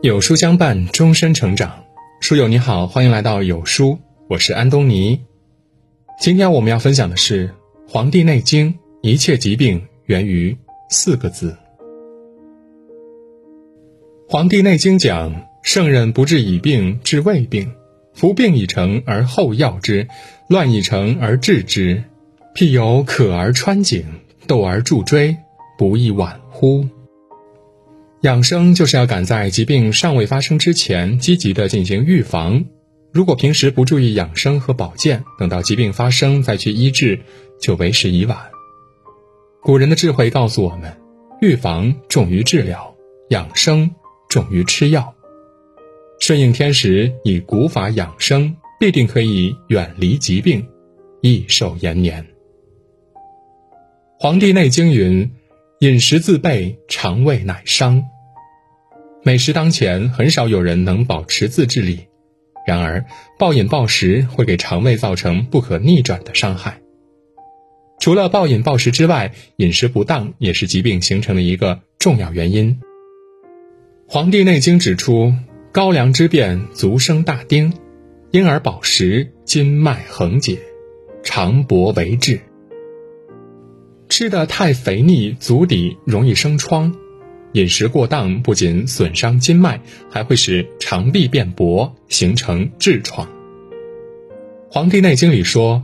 有书相伴，终身成长。书友你好，欢迎来到有书，我是安东尼。今天我们要分享的是《黄帝内经》，一切疾病源于四个字。《黄帝内经》讲：圣人不治已病，治未病；夫病已成而后药之，乱已成而治之。譬有渴而穿井，斗而助锥，不亦晚乎？养生就是要赶在疾病尚未发生之前，积极的进行预防。如果平时不注意养生和保健，等到疾病发生再去医治，就为时已晚。古人的智慧告诉我们：预防重于治疗，养生重于吃药。顺应天时，以古法养生，必定可以远离疾病，益寿延年。《黄帝内经》云。饮食自备，肠胃乃伤。美食当前，很少有人能保持自制力。然而，暴饮暴食会给肠胃造成不可逆转的伤害。除了暴饮暴食之外，饮食不当也是疾病形成的一个重要原因。《黄帝内经》指出，高粱之变，足生大丁，因而饱食，筋脉横解，肠薄为滞。吃的太肥腻，足底容易生疮；饮食过当，不仅损伤筋脉，还会使肠壁变薄，形成痔疮。《黄帝内经》里说：“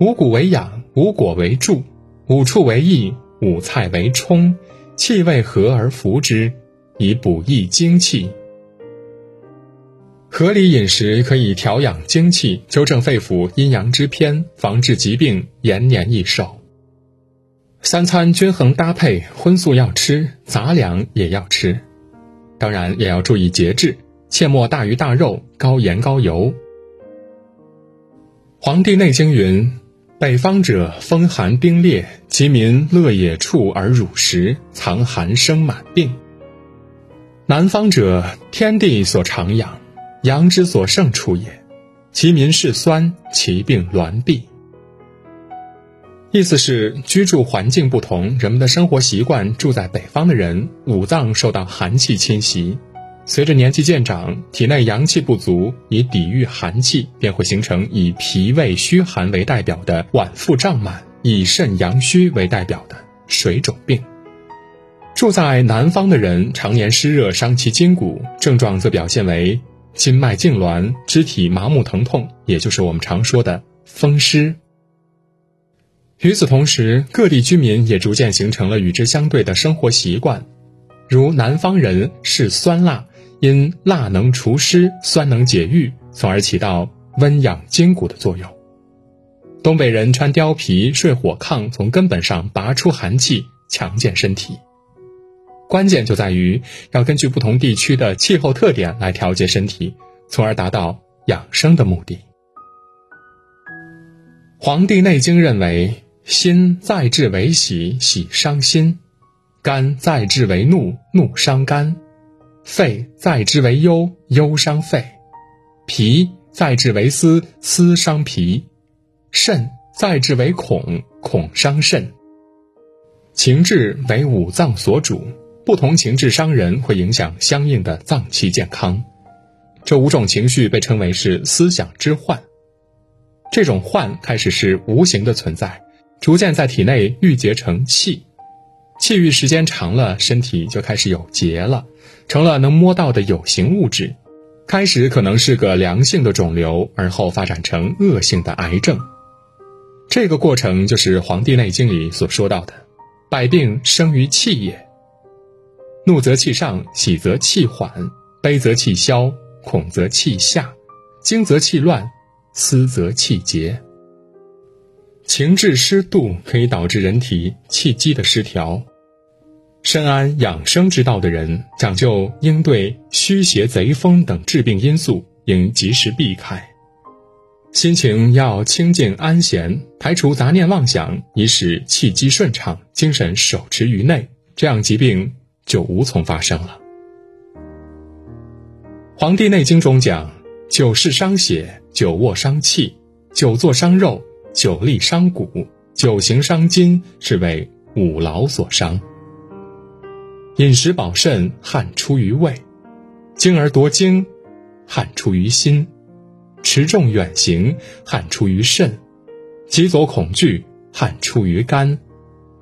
五谷为养，五果为助，五畜为益，五菜为充，气味和而服之，以补益精气。”合理饮食可以调养精气，纠正肺腑阴阳之偏，防治疾病延年益寿。三餐均衡搭配，荤素要吃，杂粮也要吃，当然也要注意节制，切莫大鱼大肉、高盐高油。《黄帝内经》云：“北方者风寒冰冽，其民乐野处而乳食，藏寒生满病；南方者天地所长养，阳之所盛处也，其民嗜酸，其病挛毙。”意思是居住环境不同，人们的生活习惯，住在北方的人五脏受到寒气侵袭，随着年纪渐长，体内阳气不足，以抵御寒气，便会形成以脾胃虚寒为代表的脘腹胀满，以肾阳虚为代表的水肿病。住在南方的人常年湿热伤其筋骨，症状则表现为筋脉痉挛、肢体麻木疼痛，也就是我们常说的风湿。与此同时，各地居民也逐渐形成了与之相对的生活习惯，如南方人嗜酸辣，因辣能除湿，酸能解郁，从而起到温养筋骨的作用；东北人穿貂皮，睡火炕，从根本上拔出寒气，强健身体。关键就在于要根据不同地区的气候特点来调节身体，从而达到养生的目的。《黄帝内经》认为。心再治为喜，喜伤心；肝再治为怒，怒伤肝；肺再治为忧，忧伤肺；脾再治为思，思伤脾；肾再治为恐，恐伤肾。情志为五脏所主，不同情志伤人，会影响相应的脏器健康。这五种情绪被称为是思想之患。这种患开始是无形的存在。逐渐在体内郁结成气，气郁时间长了，身体就开始有结了，成了能摸到的有形物质。开始可能是个良性的肿瘤，而后发展成恶性的癌症。这个过程就是《黄帝内经》里所说到的“百病生于气也”。怒则气上，喜则气缓，悲则气消，恐则气下，惊则气乱，思则气结。情志失度可以导致人体气机的失调。深谙养生之道的人，讲究应对虚邪贼风等致病因素，应及时避开。心情要清静安闲，排除杂念妄想，以使气机顺畅，精神手持于内，这样疾病就无从发生了。《黄帝内经》中讲：久视伤血，久卧伤气，久坐伤肉。久立伤骨，久行伤筋，是为五劳所伤。饮食饱肾，汗出于胃；精而夺精，汗出于心；持重远行，汗出于肾；急走恐惧，汗出于肝；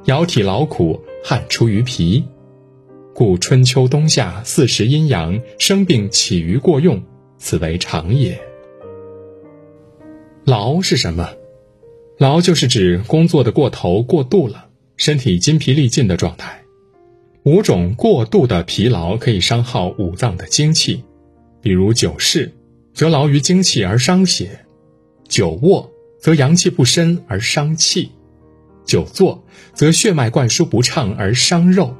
摇体劳苦，汗出于脾。故春秋冬夏四时阴阳，生病起于过用，此为常也。劳是什么？劳就是指工作的过头、过度了，身体筋疲力尽的状态。五种过度的疲劳可以伤耗五脏的精气，比如久视，则劳于精气而伤血；久卧，则阳气不深而伤气；久坐，则血脉灌输不畅而伤肉；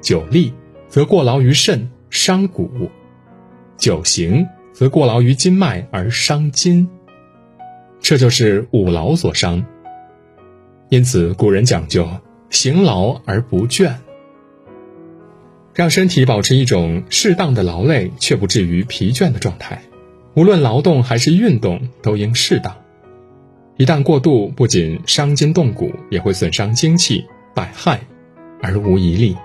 久立，则过劳于肾伤骨；久行，则过劳于筋脉而伤筋。这就是五劳所伤，因此古人讲究行劳而不倦，让身体保持一种适当的劳累却不至于疲倦的状态。无论劳动还是运动，都应适当。一旦过度，不仅伤筋动骨，也会损伤精气，百害而无一利。